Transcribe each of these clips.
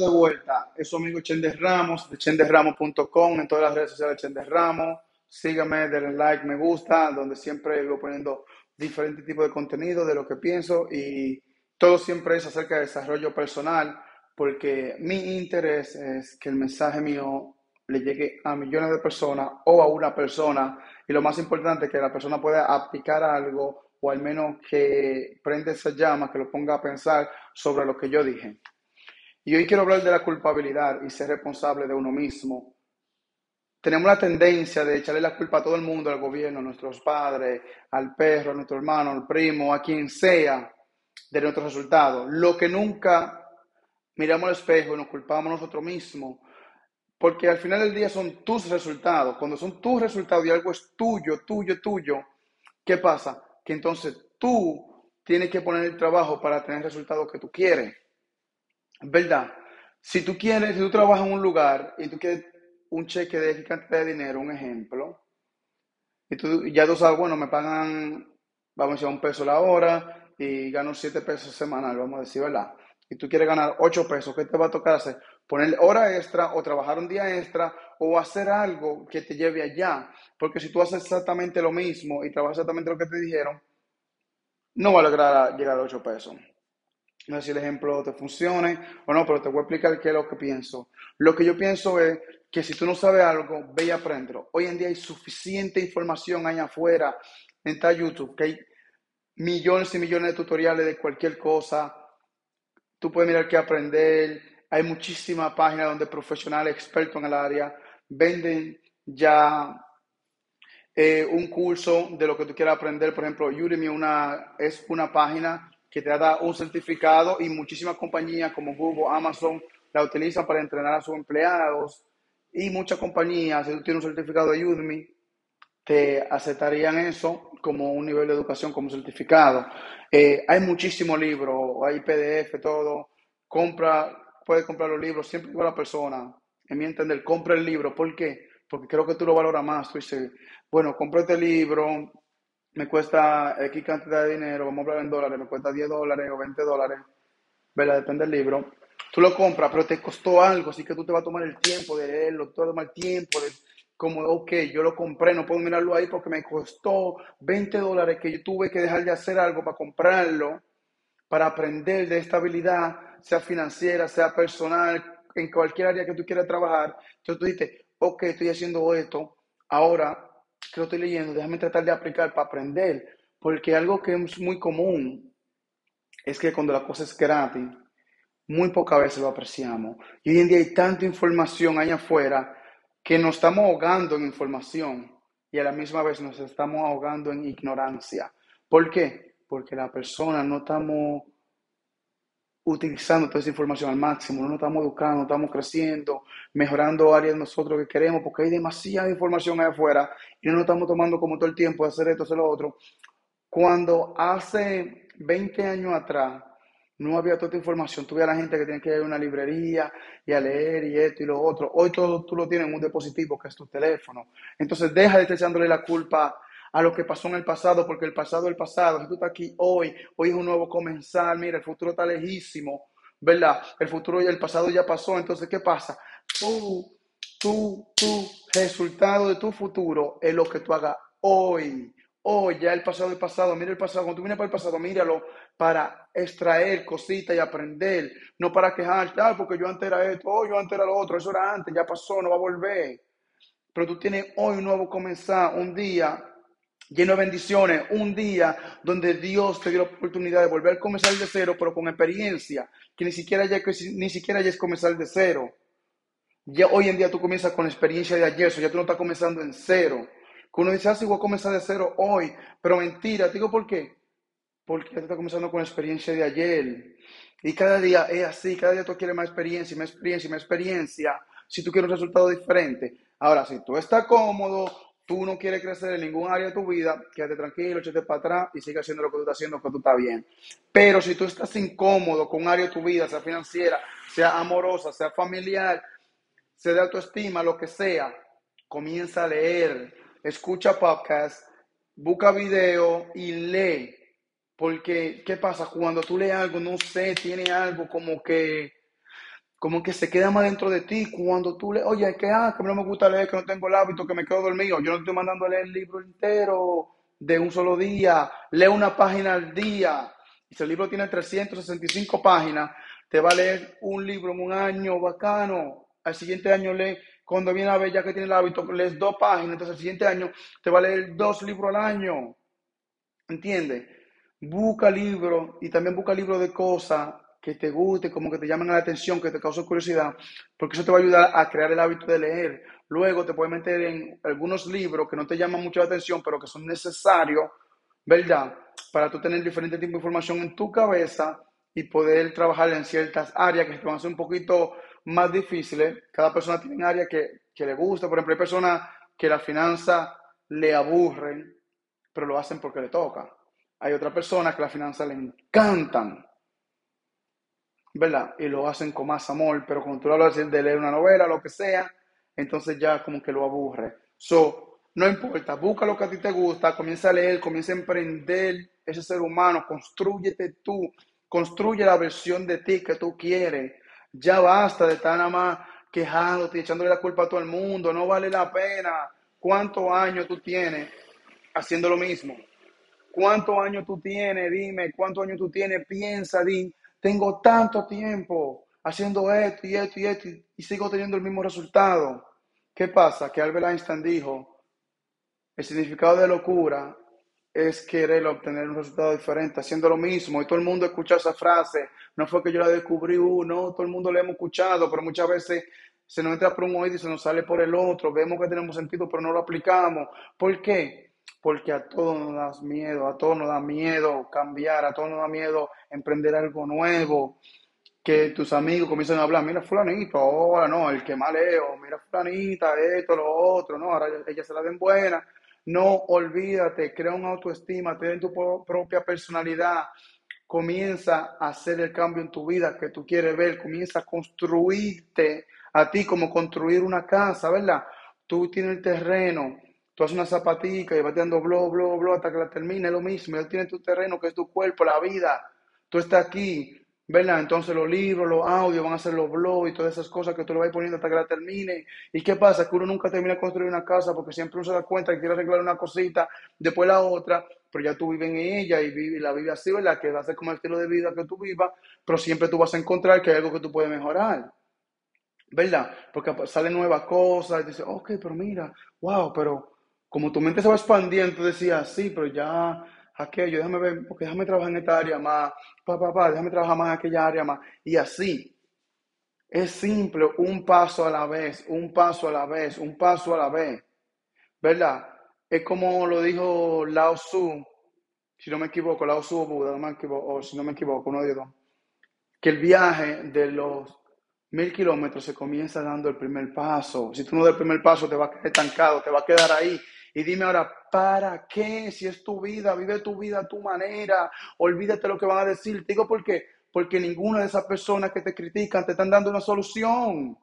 de vuelta. Es su amigo Chendes Ramos, de chendesramos.com, en todas las redes sociales de Chendes Ramos. Síganme, denle like, me gusta, donde siempre voy poniendo diferentes tipos de contenido, de lo que pienso y todo siempre es acerca de desarrollo personal, porque mi interés es que el mensaje mío le llegue a millones de personas o a una persona y lo más importante que la persona pueda aplicar algo o al menos que prenda esa llama, que lo ponga a pensar sobre lo que yo dije. Y hoy quiero hablar de la culpabilidad y ser responsable de uno mismo. Tenemos la tendencia de echarle la culpa a todo el mundo, al gobierno, a nuestros padres, al perro, a nuestro hermano, al primo, a quien sea, de nuestros resultados. Lo que nunca miramos al espejo y nos culpamos nosotros mismos, porque al final del día son tus resultados. Cuando son tus resultados y algo es tuyo, tuyo, tuyo, ¿qué pasa? Que entonces tú tienes que poner el trabajo para tener el resultado que tú quieres. ¿Verdad? Si tú quieres, si tú trabajas en un lugar y tú quieres un cheque de X cantidad de dinero, un ejemplo, y tú ya tú sabes, bueno, me pagan, vamos a decir, un peso la hora y gano siete pesos semanal, vamos a decir, ¿verdad? Y tú quieres ganar ocho pesos, ¿qué te va a tocar hacer? Poner hora extra o trabajar un día extra o hacer algo que te lleve allá. Porque si tú haces exactamente lo mismo y trabajas exactamente lo que te dijeron, no va a lograr llegar a ocho pesos. No sé si el ejemplo te funcione o no, pero te voy a explicar qué es lo que pienso. Lo que yo pienso es que si tú no sabes algo, ve y apréndelo. Hoy en día hay suficiente información allá afuera, en YouTube, que hay millones y millones de tutoriales de cualquier cosa. Tú puedes mirar qué aprender. Hay muchísimas páginas donde profesionales expertos en el área venden ya eh, un curso de lo que tú quieras aprender. Por ejemplo, Udemy una, es una página que te da un certificado y muchísimas compañías como Google, Amazon la utilizan para entrenar a sus empleados y muchas compañías, si tú tienes un certificado de Udemy, te aceptarían eso como un nivel de educación, como certificado. Eh, hay muchísimos libros, hay PDF, todo. Compra, puedes comprar los libros siempre con la persona. En mi entender, compra el libro. ¿Por qué? Porque creo que tú lo valoras más. Tú dices, bueno, compra este libro, me cuesta X cantidad de dinero, vamos a hablar en dólares, me cuesta 10 dólares o 20 dólares, ¿verdad? Depende del libro. Tú lo compras, pero te costó algo, así que tú te vas a tomar el tiempo de leerlo, te vas a tomar tiempo de, como, ok, yo lo compré, no puedo mirarlo ahí porque me costó 20 dólares que yo tuve que dejar de hacer algo para comprarlo, para aprender de esta habilidad, sea financiera, sea personal, en cualquier área que tú quieras trabajar. Entonces tú dices, ok, estoy haciendo esto, ahora que lo estoy leyendo, déjame tratar de aplicar para aprender, porque algo que es muy común es que cuando la cosa es gratis, muy pocas veces lo apreciamos. Y hoy en día hay tanta información allá afuera que nos estamos ahogando en información y a la misma vez nos estamos ahogando en ignorancia. ¿Por qué? Porque la persona no estamos utilizando toda esa información al máximo, no nos estamos educando, no estamos creciendo, mejorando áreas nosotros que queremos, porque hay demasiada información allá afuera y no nos estamos tomando como todo el tiempo de hacer esto, hacer lo otro. Cuando hace 20 años atrás no había toda esta información, tuve a la gente que tiene que ir a una librería y a leer y esto y lo otro. Hoy todo tú lo tienes en un dispositivo que es tu teléfono. Entonces deja de estar echándole la culpa a lo que pasó en el pasado, porque el pasado es el pasado. Si tú estás aquí hoy, hoy es un nuevo comenzar, mira, el futuro está lejísimo, ¿verdad? El futuro y el pasado ya pasó, entonces, ¿qué pasa? Tú, tú, tú, resultado de tu futuro es lo que tú hagas hoy. Hoy ya el pasado es pasado, mira el pasado, cuando tú vienes para el pasado, míralo para extraer cositas y aprender, no para quejarte, ah, porque yo antes era esto, oh, yo antes era lo otro, eso era antes, ya pasó, no va a volver. Pero tú tienes hoy un nuevo comenzar, un día lleno de bendiciones, un día donde Dios te dio la oportunidad de volver a comenzar de cero, pero con experiencia, que ni siquiera ya, ni siquiera ya es comenzar de cero. Ya hoy en día tú comienzas con experiencia de ayer, ya tú no estás comenzando en cero. Que uno dice, ah, sí, voy a comenzar de cero hoy, pero mentira, te digo por qué. Porque ya tú estás comenzando con experiencia de ayer. Y cada día es así, cada día tú quieres más experiencia, más experiencia, más experiencia, si tú quieres un resultado diferente. Ahora, si tú estás cómodo, tú no quieres crecer en ningún área de tu vida, quédate tranquilo, échate para atrás y sigue haciendo lo que tú estás haciendo, que tú estás bien. Pero si tú estás incómodo con un área de tu vida, sea financiera, sea amorosa, sea familiar, sea de autoestima, lo que sea, comienza a leer, escucha podcast, busca video y lee. Porque, ¿qué pasa? Cuando tú lees algo, no sé, tiene algo como que como que se queda más dentro de ti cuando tú lees, oye, que, ah, que no me gusta leer, que no tengo el hábito, que me quedo dormido. Yo no estoy mandando a leer el libro entero de un solo día. Lee una página al día. Y si el libro tiene 365 páginas, te va a leer un libro en un año bacano. Al siguiente año lee, cuando viene a ver ya que tiene el hábito, lees dos páginas. Entonces al siguiente año te va a leer dos libros al año. ¿Entiendes? Busca libros y también busca libros de cosas que te guste, como que te llamen la atención, que te causen curiosidad, porque eso te va a ayudar a crear el hábito de leer. Luego te puedes meter en algunos libros que no te llaman mucho la atención, pero que son necesarios, ¿verdad? Para tú tener diferentes tipos de información en tu cabeza y poder trabajar en ciertas áreas que te van a un poquito más difíciles. Cada persona tiene un área que, que le gusta. Por ejemplo, hay personas que la finanza le aburren, pero lo hacen porque le toca. Hay otras personas que la finanza le encantan ¿verdad? Y lo hacen con más amor, pero cuando tú hablas de leer una novela, lo que sea, entonces ya como que lo aburre. So, no importa, busca lo que a ti te gusta, comienza a leer, comienza a emprender ese ser humano, construyete tú, construye la versión de ti que tú quieres. Ya basta de estar nada más quejándote echándole la culpa a todo el mundo, no vale la pena. ¿Cuántos años tú tienes haciendo lo mismo? ¿Cuántos años tú tienes? Dime, ¿cuántos años tú tienes? Piensa, di, tengo tanto tiempo haciendo esto y esto y esto y, sigo teniendo el mismo resultado. ¿Qué pasa? Que Albert Einstein dijo, el significado de locura es querer obtener un resultado diferente, haciendo lo mismo. Y todo el mundo escucha esa frase. No fue que yo la descubrí, uno, todo el mundo la hemos escuchado, pero muchas veces se nos entra por un oído y se nos sale por el otro. Vemos que tenemos sentido, pero no lo aplicamos. ¿Por qué? Porque a todos nos da miedo, a todos nos da miedo cambiar, a todos nos da miedo emprender algo nuevo, que tus amigos comiencen a hablar, mira fulanito, ahora no, el que maleo, mira fulanita, esto, lo otro, no, ahora ella se la den buena. No olvídate, crea una autoestima, ten tu propia personalidad, comienza a hacer el cambio en tu vida que tú quieres ver, comienza a construirte a ti como construir una casa, ¿verdad? Tú tienes el terreno, tú haces una zapatica y vas dando blo, blo, blo hasta que la termine, lo mismo, ya tienes tu terreno que es tu cuerpo, la vida, tú estás aquí, ¿verdad? Entonces los libros, los audios van a ser los blogs y todas esas cosas que tú le vas poniendo hasta que la termine. ¿Y qué pasa? Que uno nunca termina de construir una casa porque siempre uno se da cuenta que quiere arreglar una cosita, después la otra, pero ya tú vives en ella y, vive, la vives así, ¿verdad? Que va a ser como el estilo de vida que tú vivas, pero siempre tú vas a encontrar que hay algo que tú puedes mejorar. ¿Verdad? Porque salen nuevas cosas y dices, ok, pero mira, wow, pero como tu mente se va expandiendo, tú decías, sí, pero ya aquello, déjame ver, porque déjame trabajar en esta área más, pa, pa, déjame trabajar más en aquella área más. Y así. Es simple, un paso a la vez, un paso a la vez, un paso a la vez. ¿Verdad? Es como lo dijo Lao Tzu, si no me equivoco, Lao Tzu o Buda, no me equivoco, o si no me equivoco, uno de dos, que el viaje de los mil kilómetros se comienza dando el primer paso. Si tú no das el primer paso, te vas a quedar estancado, te va a quedar ahí y dime ahora, ¿para qué? Si es tu vida, vive tu vida a tu manera, olvídate lo que van a decir. Te digo por qué, porque ninguna de esas personas que te critican te están dando una solución.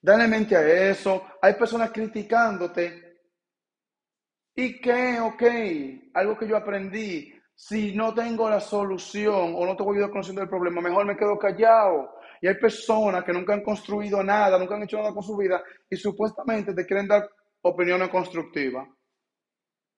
Dale mente a eso. Hay personas criticándote. ¿Y qué? Ok, algo que yo aprendí. Si no tengo la solución o no tengo ayuda conociendo el problema, mejor me quedo callado. Y hay personas que nunca han construido nada, nunca han hecho nada con su vida y supuestamente te quieren dar opiniones constructivas.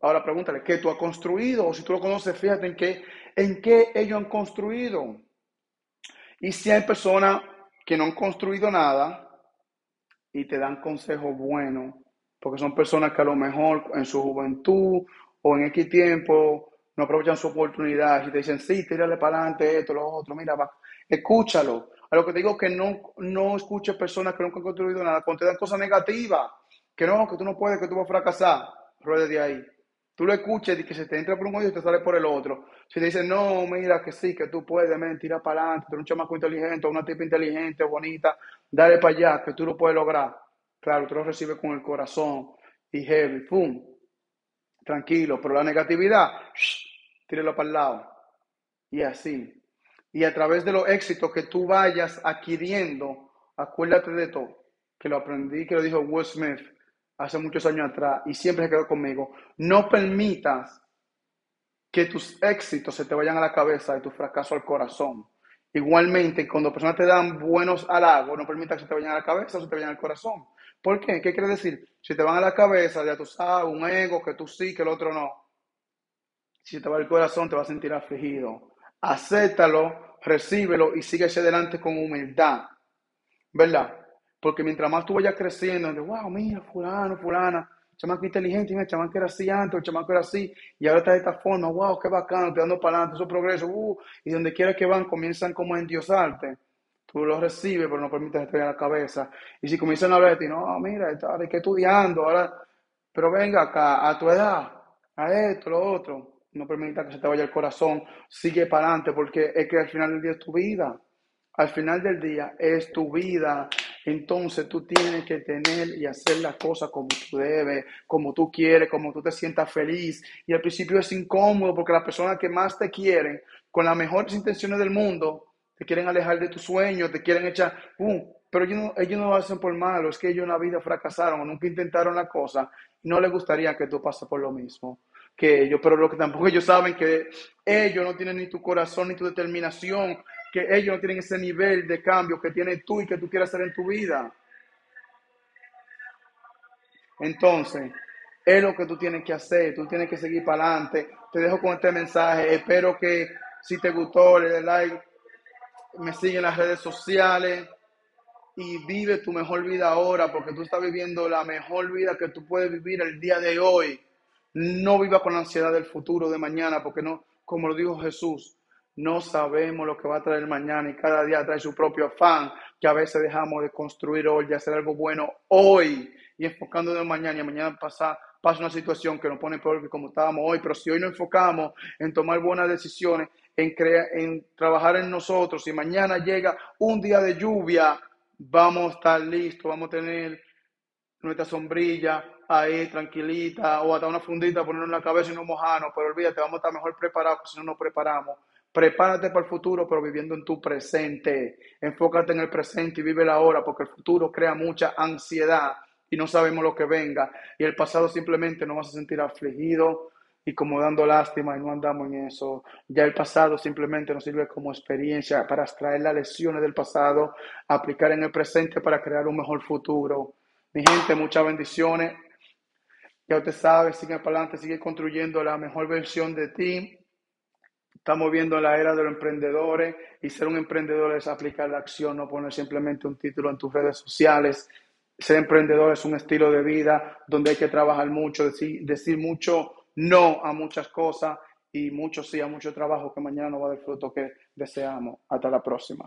Ahora pregúntale, ¿qué tú has construido? O si tú lo conoces, fíjate en qué, en qué ellos han construido. Y si hay personas que no han construido nada y te dan consejos buenos, porque son personas que a lo mejor en su juventud o en X tiempo no aprovechan su oportunidad y te dicen, sí, tírale para adelante esto, lo otro, mira, va, escúchalo. A lo que te digo que no, no escuches personas que nunca han construido nada, cuando te dan cosas negativas que no, que tú no puedes, que tú vas a fracasar, ruede de ahí. Tú lo escuches y que se te entra por un oído y te sale por el otro. Si te dicen, no, mira que sí, que tú puedes, mentira para adelante, tú eres un chamaco inteligente, una tipa inteligente, bonita, dale para allá, que tú lo puedes lograr. Claro, tú lo recibes con el corazón y heavy, pum, tranquilo, pero la negatividad, tírelo para el lado. Y así. Y a través de los éxitos que tú vayas adquiriendo, acuérdate de todo, que lo aprendí, que lo dijo Will Smith, hace muchos años atrás y siempre se quedó conmigo. No permitas que tus éxitos se te vayan a la cabeza y tu fracaso al corazón. Igualmente, cuando personas te dan buenos halagos, no permita que se te vayan a la cabeza o se te vayan al corazón. ¿Por qué? ¿Qué quiere decir? Si te van a la cabeza, ya tú sabes, un ego, que tú sí, que el otro no. Si te va al corazón, te vas a sentir afligido. Acéptalo, recíbelo y sigue hacia adelante con humildad. ¿Verdad? Porque mientras más tú vayas creciendo, de, wow, mira, fulano, fulana, chamaco inteligente, mira, chamaco era así antes, el chamaco era así, y ahora está de esta forma, wow, qué bacano, te dando para adelante, esos progresos, uh, y donde quiera que van, comienzan como a endiosarte. Tú lo recibes, pero no permites te la cabeza. Y si comienzan a hablar de ti, no, mira, hay que estudiando, ahora, pero venga acá, a tu edad, a esto, lo otro. No permita que se te vaya el corazón, sigue para adelante, porque es que al final del día es tu vida. Al final del día es tu vida. Entonces tú tienes que tener y hacer las cosas como tú debes, como tú quieres, como tú te sientas feliz. Y al principio es incómodo porque las personas que más te quieren, con las mejores intenciones del mundo, te quieren alejar de tus sueños, te quieren echar, ¡pum! pero ellos no, ellos no lo hacen por malo, es que ellos en la vida fracasaron, nunca intentaron la cosa, no les gustaría que tú pases por lo mismo que ellos, pero lo que tampoco ellos saben que ellos no tienen ni tu corazón ni tu determinación, que ellos no tienen ese nivel de cambio que tienes tú y que tú quieras hacer en tu vida. Entonces, es lo que tú tienes que hacer, tú tienes que seguir para adelante. Te dejo con este mensaje, espero que si te gustó, le des like, me sigue en las redes sociales y vive tu mejor vida ahora, porque tú estás viviendo la mejor vida que tú puedes vivir el día de hoy. No viva con la ansiedad del futuro de mañana, porque no, como lo dijo Jesús, no sabemos lo que va a traer mañana y cada día trae su propio afán, que a veces dejamos de construir hoy, de hacer algo bueno hoy y enfocándonos en mañana y mañana pasa, pasa una situación que nos pone peor que como estábamos hoy, pero si hoy nos enfocamos en tomar buenas decisiones, en, en trabajar en nosotros. Si mañana llega un día de lluvia, vamos a estar listos, vamos a tener nuestra sombrilla ahí tranquilita o hasta una fundita, ponernos en la cabeza y no mojarnos, pero olvídate, vamos a estar mejor preparados si no nos preparamos. Prepárate para el futuro, pero viviendo en tu presente. Enfócate en el presente y vive la hora, porque el futuro crea mucha ansiedad y no sabemos lo que venga. Y el pasado simplemente nos vas a sentir afligido, y como dando lástima y no andamos en eso. Ya el pasado simplemente nos sirve como experiencia para extraer las lesiones del pasado, aplicar en el presente para crear un mejor futuro. Mi gente, muchas bendiciones. Ya usted sabe, sigue para adelante, sigue construyendo la mejor versión de ti. Estamos viendo la era de los emprendedores y ser un emprendedor es aplicar la acción, no poner simplemente un título en tus redes sociales. Ser emprendedor es un estilo de vida donde hay que trabajar mucho, decir, mucho no a muchas cosas y mucho sí a mucho trabajo que mañana no va a dar fruto que deseamos. Hasta la próxima.